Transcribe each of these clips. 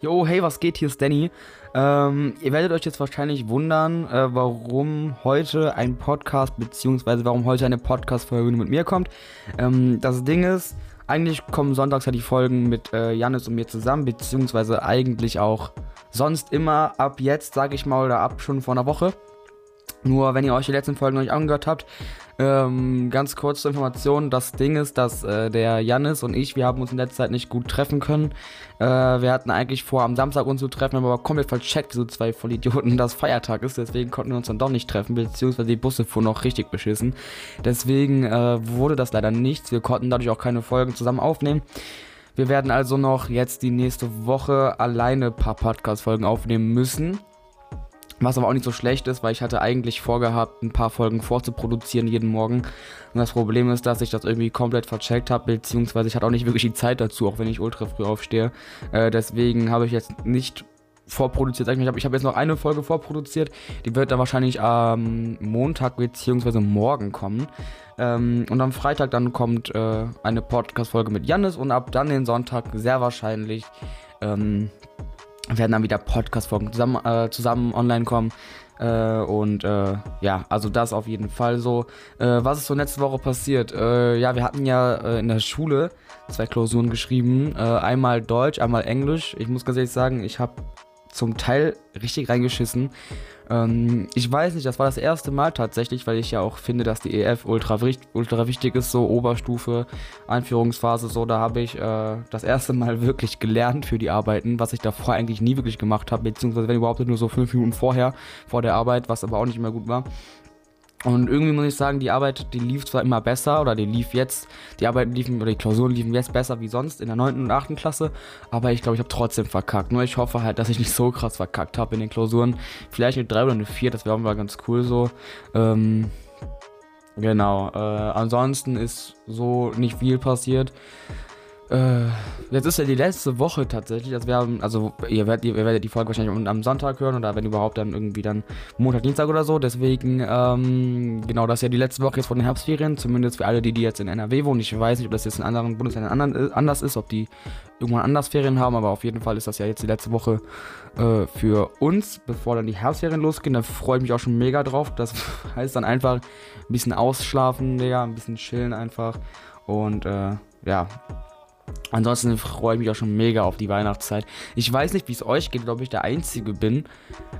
Jo, hey, was geht? Hier ist Danny. Ähm, ihr werdet euch jetzt wahrscheinlich wundern, äh, warum heute ein Podcast, beziehungsweise warum heute eine Podcast-Folge mit mir kommt. Ähm, das Ding ist, eigentlich kommen sonntags ja die Folgen mit äh, Janis und mir zusammen, beziehungsweise eigentlich auch sonst immer ab jetzt, sag ich mal, oder ab schon vor einer Woche. Nur wenn ihr euch die letzten Folgen noch nicht angehört habt, ähm, ganz kurz zur Information, das Ding ist, dass äh, der Jannis und ich, wir haben uns in letzter Zeit nicht gut treffen können. Äh, wir hatten eigentlich vor, am Samstag uns zu treffen, haben aber komplett vercheckt, so zwei Vollidioten, dass Feiertag ist. Deswegen konnten wir uns dann doch nicht treffen, beziehungsweise die Busse fuhren noch richtig beschissen. Deswegen äh, wurde das leider nichts. Wir konnten dadurch auch keine Folgen zusammen aufnehmen. Wir werden also noch jetzt die nächste Woche alleine ein paar Podcast-Folgen aufnehmen müssen. Was aber auch nicht so schlecht ist, weil ich hatte eigentlich vorgehabt, ein paar Folgen vorzuproduzieren jeden Morgen. Und das Problem ist, dass ich das irgendwie komplett vercheckt habe, beziehungsweise ich hatte auch nicht wirklich die Zeit dazu, auch wenn ich ultra früh aufstehe. Äh, deswegen habe ich jetzt nicht vorproduziert. Ich habe hab jetzt noch eine Folge vorproduziert. Die wird dann wahrscheinlich am Montag bzw. morgen kommen. Ähm, und am Freitag dann kommt äh, eine Podcast-Folge mit Jannis und ab dann den Sonntag sehr wahrscheinlich ähm, werden dann wieder Podcast-Folgen zusammen, äh, zusammen online kommen. Äh, und äh, ja, also das auf jeden Fall so. Äh, was ist so letzte Woche passiert? Äh, ja, wir hatten ja äh, in der Schule zwei Klausuren geschrieben. einmal Deutsch, einmal Englisch. Ich muss ganz ehrlich sagen, ich habe zum Teil richtig reingeschissen. Ähm, ich weiß nicht, das war das erste Mal tatsächlich, weil ich ja auch finde, dass die EF ultra, ultra wichtig ist, so Oberstufe, Einführungsphase, so. Da habe ich äh, das erste Mal wirklich gelernt für die Arbeiten, was ich davor eigentlich nie wirklich gemacht habe, beziehungsweise wenn überhaupt nur so fünf Minuten vorher, vor der Arbeit, was aber auch nicht mehr gut war. Und irgendwie muss ich sagen, die Arbeit, die lief zwar immer besser oder die lief jetzt, die Arbeiten liefen oder die Klausuren liefen jetzt besser wie sonst in der 9. und 8. Klasse, aber ich glaube, ich habe trotzdem verkackt. Nur ich hoffe halt, dass ich nicht so krass verkackt habe in den Klausuren. Vielleicht eine 3 oder eine 4, das wäre auch mal ganz cool so. Ähm, genau, äh, ansonsten ist so nicht viel passiert. Äh, jetzt ist ja die letzte Woche tatsächlich. Also, wir haben, also ihr, werdet, ihr werdet die Folge wahrscheinlich am Sonntag hören oder wenn überhaupt dann irgendwie dann Montag, Dienstag oder so. Deswegen, ähm, genau, das ist ja die letzte Woche jetzt von den Herbstferien. Zumindest für alle, die, die jetzt in NRW wohnen. Ich weiß nicht, ob das jetzt in anderen Bundesländern äh, anders ist, ob die irgendwann anders Ferien haben, aber auf jeden Fall ist das ja jetzt die letzte Woche äh, für uns, bevor dann die Herbstferien losgehen. Da freue ich mich auch schon mega drauf. Das heißt dann einfach ein bisschen ausschlafen, Digga, ein bisschen chillen einfach. Und äh, ja, Ansonsten freue ich mich auch schon mega auf die Weihnachtszeit. Ich weiß nicht, wie es euch geht, ob ich der Einzige bin,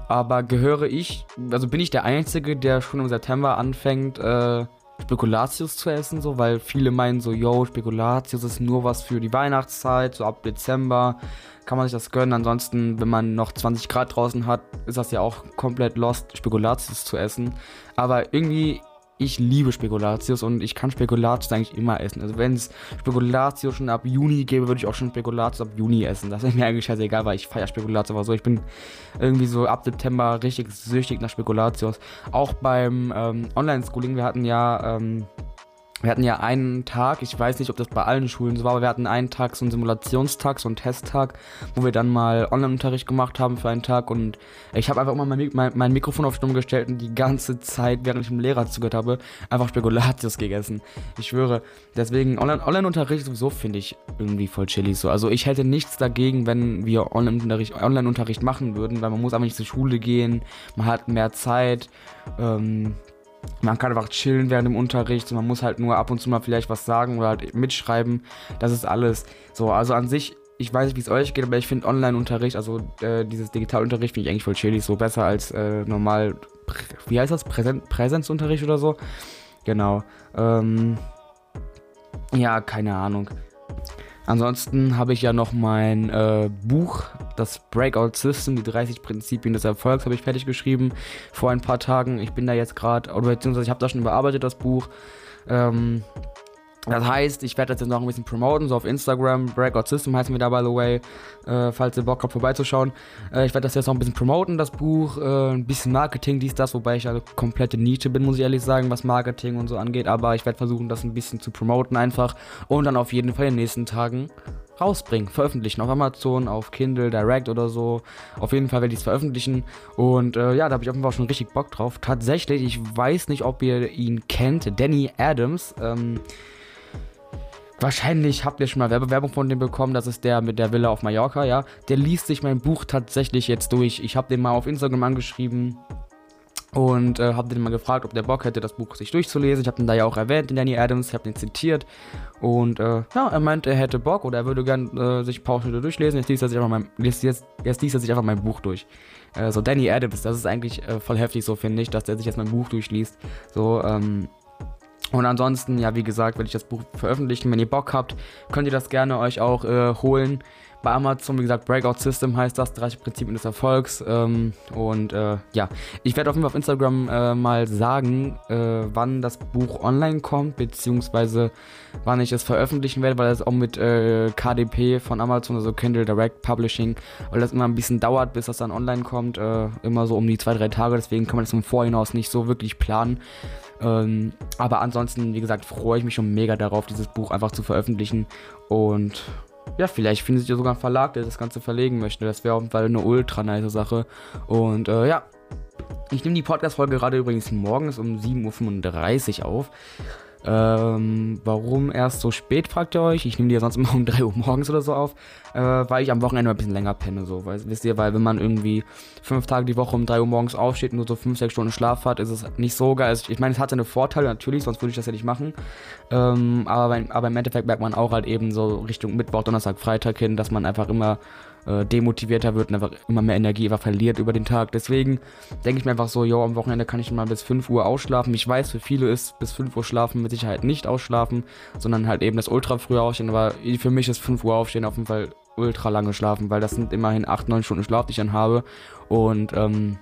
aber gehöre ich, also bin ich der Einzige, der schon im September anfängt, äh, Spekulatius zu essen, so, weil viele meinen so, yo, Spekulatius ist nur was für die Weihnachtszeit, so ab Dezember kann man sich das gönnen. Ansonsten, wenn man noch 20 Grad draußen hat, ist das ja auch komplett lost, Spekulatius zu essen. Aber irgendwie ich liebe Spekulatius und ich kann Spekulatius eigentlich immer essen. Also wenn es Spekulatius schon ab Juni gäbe, würde ich auch schon Spekulatius ab Juni essen. Das ist mir eigentlich scheißegal, weil ich feiere Spekulatius aber so. Ich bin irgendwie so ab September richtig süchtig nach Spekulatius. Auch beim ähm, Online-Schooling, wir hatten ja ähm, wir hatten ja einen Tag, ich weiß nicht, ob das bei allen Schulen so war, aber wir hatten einen Tag, so einen Simulationstag, so einen Testtag, wo wir dann mal Online-Unterricht gemacht haben für einen Tag und ich habe einfach immer mein, mein, mein, Mikrofon auf Stumm gestellt und die ganze Zeit, während ich dem Lehrer zugehört habe, einfach Spekulatius gegessen. Ich schwöre. Deswegen, Online-Unterricht sowieso finde ich irgendwie voll chillig so. Also ich hätte nichts dagegen, wenn wir Online-Unterricht Online machen würden, weil man muss einfach nicht zur Schule gehen, man hat mehr Zeit, ähm, man kann einfach chillen während dem Unterricht. Man muss halt nur ab und zu mal vielleicht was sagen oder halt mitschreiben. Das ist alles. So, also an sich, ich weiß nicht, wie es euch geht, aber ich finde Online-Unterricht, also äh, dieses Digitalunterricht, finde ich eigentlich voll chillig. So besser als äh, normal, wie heißt das? Präsen Präsenzunterricht oder so. Genau. Ähm, ja, keine Ahnung. Ansonsten habe ich ja noch mein äh, Buch, das Breakout System, die 30 Prinzipien des Erfolgs, habe ich fertig geschrieben vor ein paar Tagen. Ich bin da jetzt gerade, oder beziehungsweise ich habe das schon überarbeitet, das Buch. Ähm, das heißt, ich werde das jetzt noch ein bisschen promoten, so auf Instagram. Breakout System heißen wir da, by the way, äh, falls ihr Bock habt, vorbeizuschauen. Äh, ich werde das jetzt noch ein bisschen promoten, das Buch. Äh, ein bisschen Marketing, dies, das, wobei ich ja komplette Nische bin, muss ich ehrlich sagen, was Marketing und so angeht. Aber ich werde versuchen, das ein bisschen zu promoten einfach. Und dann auf jeden Fall in den nächsten Tagen rausbringen, veröffentlichen auf Amazon, auf Kindle Direct oder so. Auf jeden Fall werde ich es veröffentlichen. Und äh, ja, da habe ich auf jeden Fall schon richtig Bock drauf. Tatsächlich, ich weiß nicht, ob ihr ihn kennt, Danny Adams. Ähm, Wahrscheinlich habt ihr schon mal Werbung von dem bekommen. Das ist der mit der Villa auf Mallorca, ja. Der liest sich mein Buch tatsächlich jetzt durch. Ich habe den mal auf Instagram angeschrieben und äh, habe den mal gefragt, ob der Bock hätte, das Buch sich durchzulesen. Ich habe den da ja auch erwähnt, den Danny Adams. Ich habe den zitiert. Und äh, ja, er meint, er hätte Bock oder er würde gern äh, sich ein paar Schritte durchlesen. Jetzt liest er sich einfach mein, jetzt, jetzt, jetzt liest er sich einfach mein Buch durch. Äh, so Danny Adams, das ist eigentlich äh, voll heftig, so finde ich, dass der sich jetzt mein Buch durchliest. So, ähm, und ansonsten, ja, wie gesagt, werde ich das Buch veröffentlichen. Wenn ihr Bock habt, könnt ihr das gerne euch auch äh, holen. Bei Amazon, wie gesagt, Breakout System heißt das, 30 Prinzipien des Erfolgs. Ähm, und äh, ja, ich werde auf jeden Fall auf Instagram äh, mal sagen, äh, wann das Buch online kommt, beziehungsweise wann ich es veröffentlichen werde, weil das auch mit äh, KDP von Amazon, also Kindle Direct Publishing, weil das immer ein bisschen dauert, bis das dann online kommt. Äh, immer so um die zwei, drei Tage, deswegen kann man das im Vorhinaus nicht so wirklich planen. Ähm, aber ansonsten, wie gesagt, freue ich mich schon mega darauf, dieses Buch einfach zu veröffentlichen. Und ja, vielleicht findet ja sogar ein Verlag, der das Ganze verlegen möchte. Das wäre auf jeden Fall eine ultra nice Sache. Und äh, ja, ich nehme die Podcast-Folge gerade übrigens morgens um 7.35 Uhr auf. Ähm, warum erst so spät, fragt ihr euch? Ich nehme die ja sonst immer um 3 Uhr morgens oder so auf, äh, weil ich am Wochenende ein bisschen länger penne, so, weil, wisst ihr, weil wenn man irgendwie fünf Tage die Woche um 3 Uhr morgens aufsteht und nur so 5, 6 Stunden Schlaf hat, ist es nicht so geil. Also ich meine, es hat seine Vorteile natürlich, sonst würde ich das ja nicht machen, ähm, aber, aber im Endeffekt merkt man auch halt eben so Richtung Mittwoch, Donnerstag, Freitag hin, dass man einfach immer äh, demotivierter wird und einfach immer mehr Energie einfach verliert über den Tag. Deswegen denke ich mir einfach so, jo, am Wochenende kann ich mal bis 5 Uhr ausschlafen. Ich weiß, für viele ist bis 5 Uhr schlafen mit Sicherheit nicht ausschlafen, sondern halt eben das ultra früh aufstehen. Aber für mich ist 5 Uhr aufstehen auf jeden Fall ultra lange schlafen, weil das sind immerhin 8, 9 Stunden Schlaf, die ich dann habe. Und ähm,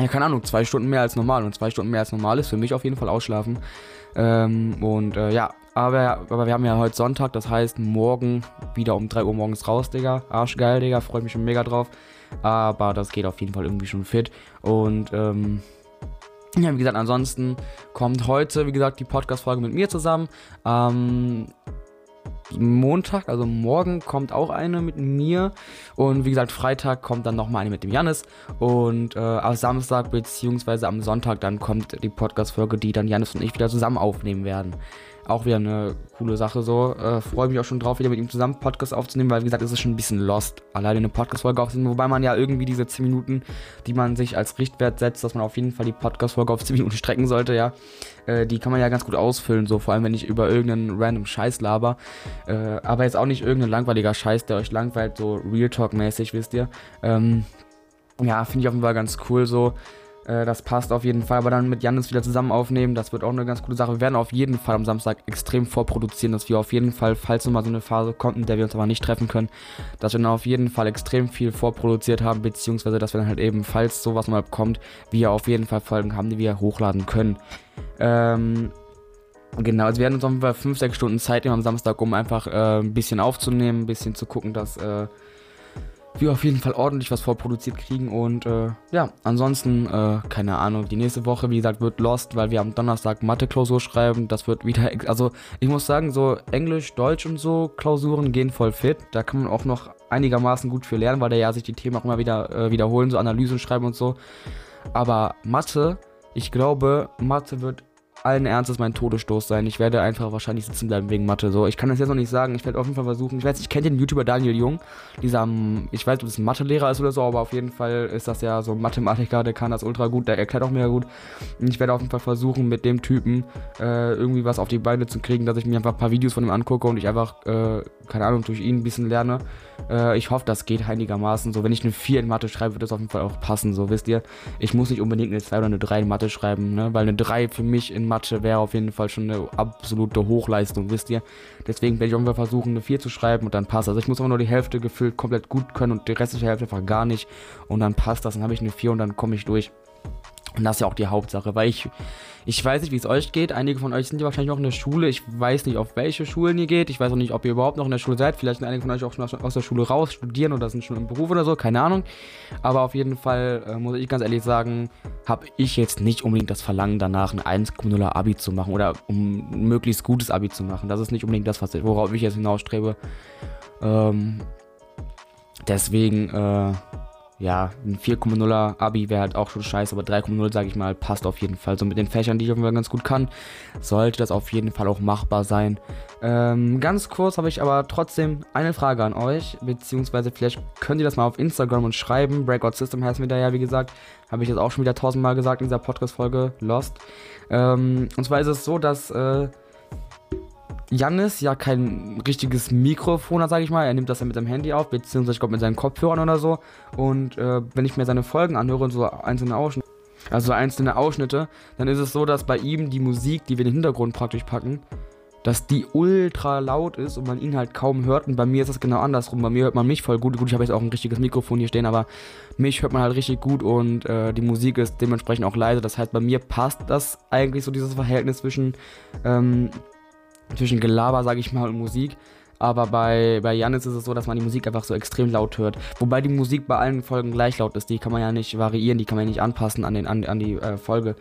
ja, keine Ahnung, zwei Stunden mehr als normal. Und zwei Stunden mehr als normal ist für mich auf jeden Fall ausschlafen. Ähm, und äh, ja, aber, aber wir haben ja heute Sonntag, das heißt morgen wieder um 3 Uhr morgens raus, Digga. Arschgeil, Digga, freue mich schon mega drauf. Aber das geht auf jeden Fall irgendwie schon fit. Und ähm, ja, wie gesagt, ansonsten kommt heute, wie gesagt, die Podcast-Folge mit mir zusammen. Ähm, Montag, also morgen, kommt auch eine mit mir. Und wie gesagt, Freitag kommt dann nochmal eine mit dem Janis. Und äh, am Samstag bzw. am Sonntag dann kommt die Podcast-Folge, die dann Janis und ich wieder zusammen aufnehmen werden. Auch wieder eine coole Sache so. Äh, Freue mich auch schon drauf, wieder mit ihm zusammen Podcast aufzunehmen, weil wie gesagt, es ist schon ein bisschen lost, alleine eine Podcast-Folge aufzunehmen. Wobei man ja irgendwie diese 10 Minuten, die man sich als Richtwert setzt, dass man auf jeden Fall die Podcast-Folge auf 10 Minuten strecken sollte, ja. Äh, die kann man ja ganz gut ausfüllen, so vor allem wenn ich über irgendeinen random Scheiß laber. Äh, aber jetzt auch nicht irgendein langweiliger Scheiß, der euch langweilt, so Real Talk-mäßig, wisst ihr. Ähm, ja, finde ich auf jeden Fall ganz cool so. Äh, das passt auf jeden Fall. Aber dann mit Janis wieder zusammen aufnehmen, das wird auch eine ganz coole Sache. Wir werden auf jeden Fall am Samstag extrem vorproduzieren, dass wir auf jeden Fall, falls nochmal so eine Phase kommt, in der wir uns aber nicht treffen können, dass wir dann auf jeden Fall extrem viel vorproduziert haben, beziehungsweise dass wir dann halt eben, falls sowas mal kommt, wir auf jeden Fall Folgen haben, die wir hochladen können. Ähm, Genau, also wir werden uns auf jeden Fall 5, 6 Stunden Zeit nehmen am Samstag, um einfach äh, ein bisschen aufzunehmen, ein bisschen zu gucken, dass äh, wir auf jeden Fall ordentlich was vorproduziert kriegen. Und äh, ja, ansonsten, äh, keine Ahnung, die nächste Woche, wie gesagt, wird Lost, weil wir am Donnerstag Mathe-Klausur schreiben. Das wird wieder, also ich muss sagen, so Englisch, Deutsch und so Klausuren gehen voll fit. Da kann man auch noch einigermaßen gut für lernen, weil da ja sich die Themen auch immer wieder äh, wiederholen, so Analysen schreiben und so. Aber Mathe, ich glaube, Mathe wird allen Ernstes mein Todesstoß sein. Ich werde einfach wahrscheinlich sitzen bleiben wegen Mathe. So, ich kann das jetzt noch nicht sagen. Ich werde auf jeden Fall versuchen. Ich weiß, ich kenne den YouTuber Daniel Jung. Dieser, ich weiß, ob es ein Mathelehrer ist oder so, aber auf jeden Fall ist das ja so ein Mathematiker, der kann das ultra gut, der erklärt auch mega gut. Ich werde auf jeden Fall versuchen, mit dem Typen äh, irgendwie was auf die Beine zu kriegen, dass ich mir einfach ein paar Videos von ihm angucke und ich einfach, äh, keine Ahnung, durch ihn ein bisschen lerne. Äh, ich hoffe, das geht einigermaßen. So, wenn ich eine 4 in Mathe schreibe, wird das auf jeden Fall auch passen. So, wisst ihr, ich muss nicht unbedingt eine 2 oder eine 3 in Mathe schreiben, ne? Weil eine 3 für mich in Mathe wäre auf jeden Fall schon eine absolute Hochleistung, wisst ihr. Deswegen werde ich Fall versuchen, eine 4 zu schreiben und dann passt das. Also ich muss aber nur die Hälfte gefühlt komplett gut können und die restliche Hälfte einfach gar nicht. Und dann passt das. Dann habe ich eine 4 und dann komme ich durch. Und das ist ja auch die Hauptsache, weil ich, ich weiß nicht, wie es euch geht. Einige von euch sind ja wahrscheinlich noch in der Schule. Ich weiß nicht, auf welche Schulen ihr geht. Ich weiß auch nicht, ob ihr überhaupt noch in der Schule seid. Vielleicht sind einige von euch auch schon aus der Schule raus, studieren oder sind schon im Beruf oder so. Keine Ahnung. Aber auf jeden Fall äh, muss ich ganz ehrlich sagen, habe ich jetzt nicht unbedingt das Verlangen danach, ein 1,0er Abi zu machen oder um ein möglichst gutes Abi zu machen. Das ist nicht unbedingt das, worauf ich jetzt hinausstrebe. Ähm, deswegen, äh, ja, ein 4,0er Abi wäre halt auch schon scheiße, aber 3,0, sage ich mal, passt auf jeden Fall. So mit den Fächern, die ich auf jeden Fall ganz gut kann, sollte das auf jeden Fall auch machbar sein. Ähm, ganz kurz habe ich aber trotzdem eine Frage an euch, beziehungsweise vielleicht könnt ihr das mal auf Instagram und schreiben. Breakout System heißt mir da ja, wie gesagt, habe ich das auch schon wieder tausendmal gesagt in dieser Podcast-Folge, Lost. Ähm, und zwar ist es so, dass äh, Jannis ja kein richtiges Mikrofon hat, sage ich mal. Er nimmt das ja mit seinem Handy auf, beziehungsweise ich glaube mit seinen Kopfhörern oder so. Und äh, wenn ich mir seine Folgen anhöre und so einzelne Ausschnitte, also einzelne Ausschnitte, dann ist es so, dass bei ihm die Musik, die wir in den Hintergrund praktisch packen, dass die ultra laut ist und man ihn halt kaum hört. Und bei mir ist das genau andersrum. Bei mir hört man mich voll gut. Gut, ich habe jetzt auch ein richtiges Mikrofon hier stehen, aber mich hört man halt richtig gut und äh, die Musik ist dementsprechend auch leise. Das heißt, bei mir passt das eigentlich so dieses Verhältnis zwischen ähm, zwischen Gelaber, sage ich mal, und Musik. Aber bei, bei Janis ist es so, dass man die Musik einfach so extrem laut hört. Wobei die Musik bei allen Folgen gleich laut ist. Die kann man ja nicht variieren, die kann man ja nicht anpassen an, den, an, an die äh, Folge.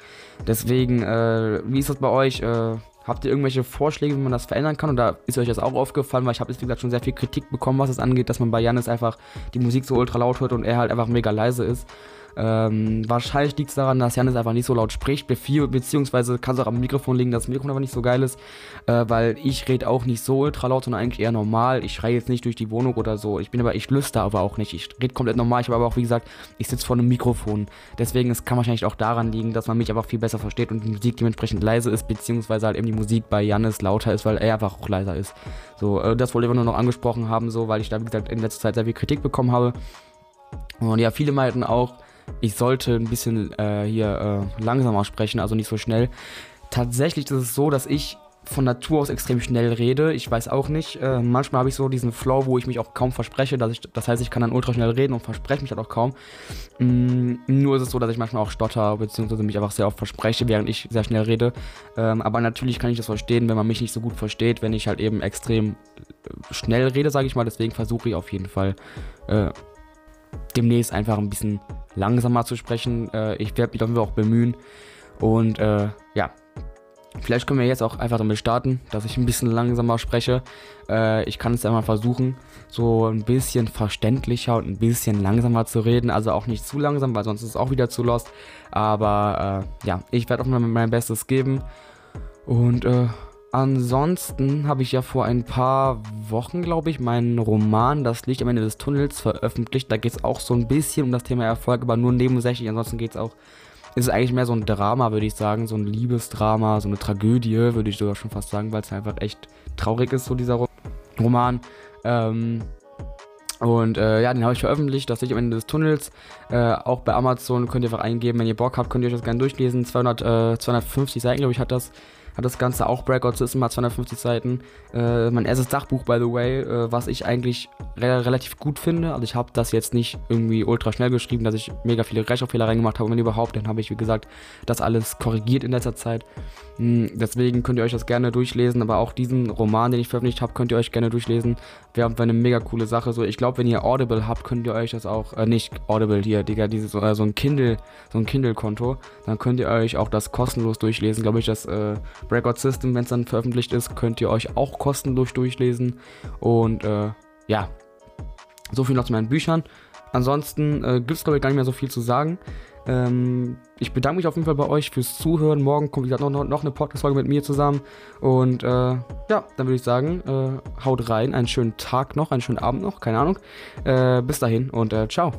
Deswegen, äh, wie ist das bei euch? Äh, habt ihr irgendwelche Vorschläge, wie man das verändern kann? Oder ist euch das auch aufgefallen? Weil ich habe jetzt, wie gesagt, schon sehr viel Kritik bekommen, was es angeht, dass man bei Janis einfach die Musik so ultra laut hört und er halt einfach mega leise ist. Ähm, wahrscheinlich liegt es daran, dass Janis einfach nicht so laut spricht, beziehungsweise kann es auch am Mikrofon liegen, dass das Mikrofon aber nicht so geil ist, äh, weil ich rede auch nicht so ultra laut, sondern eigentlich eher normal. Ich schreie jetzt nicht durch die Wohnung oder so. Ich bin aber, ich lüster aber auch nicht. Ich rede komplett normal. Ich habe aber auch, wie gesagt, ich sitze vor einem Mikrofon. Deswegen, es kann wahrscheinlich auch daran liegen, dass man mich einfach viel besser versteht und die Musik dementsprechend leise ist, beziehungsweise halt eben die Musik bei Janis lauter ist, weil er einfach auch leiser ist. So, äh, das wollte ich nur noch angesprochen haben, so, weil ich da, wie gesagt, in letzter Zeit sehr viel Kritik bekommen habe. Und ja, viele meinten auch, ich sollte ein bisschen äh, hier äh, langsamer sprechen, also nicht so schnell. Tatsächlich ist es so, dass ich von Natur aus extrem schnell rede. Ich weiß auch nicht. Äh, manchmal habe ich so diesen Flow, wo ich mich auch kaum verspreche. Dass ich, das heißt, ich kann dann ultra schnell reden und verspreche mich halt auch kaum. Mm, nur ist es so, dass ich manchmal auch stotter, beziehungsweise mich einfach sehr oft verspreche, während ich sehr schnell rede. Ähm, aber natürlich kann ich das verstehen, wenn man mich nicht so gut versteht, wenn ich halt eben extrem äh, schnell rede, sage ich mal. Deswegen versuche ich auf jeden Fall äh, demnächst einfach ein bisschen langsamer zu sprechen. Äh, ich werde mich dafür auch bemühen. Und äh, ja, vielleicht können wir jetzt auch einfach damit starten, dass ich ein bisschen langsamer spreche. Äh, ich kann es einmal versuchen, so ein bisschen verständlicher und ein bisschen langsamer zu reden. Also auch nicht zu langsam, weil sonst ist es auch wieder zu lost. Aber äh, ja, ich werde auch mal mein Bestes geben. Und äh, Ansonsten habe ich ja vor ein paar Wochen, glaube ich, meinen Roman Das Licht am Ende des Tunnels veröffentlicht. Da geht es auch so ein bisschen um das Thema Erfolg, aber nur nebensächlich. Ansonsten geht es auch, ist es eigentlich mehr so ein Drama, würde ich sagen. So ein Liebesdrama, so eine Tragödie, würde ich sogar schon fast sagen, weil es einfach echt traurig ist, so dieser Roman. Ähm, und äh, ja, den habe ich veröffentlicht, das Licht am Ende des Tunnels. Äh, auch bei Amazon könnt ihr einfach eingeben, wenn ihr Bock habt, könnt ihr euch das gerne durchlesen. 200, äh, 250 Seiten, glaube ich, hat das hat das Ganze auch Breakout System, hat 250 Seiten. Äh, mein erstes Dachbuch, by the way, äh, was ich eigentlich relativ gut finde. Also ich habe das jetzt nicht irgendwie ultra schnell geschrieben, dass ich mega viele Rechtschreibfehler reingemacht habe. Wenn überhaupt, dann habe ich, wie gesagt, das alles korrigiert in letzter Zeit. Hm, deswegen könnt ihr euch das gerne durchlesen, aber auch diesen Roman, den ich veröffentlicht habe, könnt ihr euch gerne durchlesen. Wäre eine mega coole Sache. So, ich glaube, wenn ihr Audible habt, könnt ihr euch das auch, äh, nicht Audible hier, Digga, dieses, äh, so ein Kindle, so ein Kindle-Konto, dann könnt ihr euch auch das kostenlos durchlesen. Glaube ich, das äh, Breakout System, wenn es dann veröffentlicht ist, könnt ihr euch auch kostenlos durchlesen. Und äh, ja, so viel noch zu meinen Büchern. Ansonsten äh, gibt es, glaube ich, gar nicht mehr so viel zu sagen. Ähm, ich bedanke mich auf jeden Fall bei euch fürs Zuhören. Morgen kommt, wie gesagt, noch, noch eine Podcast-Folge mit mir zusammen. Und äh, ja, dann würde ich sagen, äh, haut rein. Einen schönen Tag noch, einen schönen Abend noch, keine Ahnung. Äh, bis dahin und äh, ciao.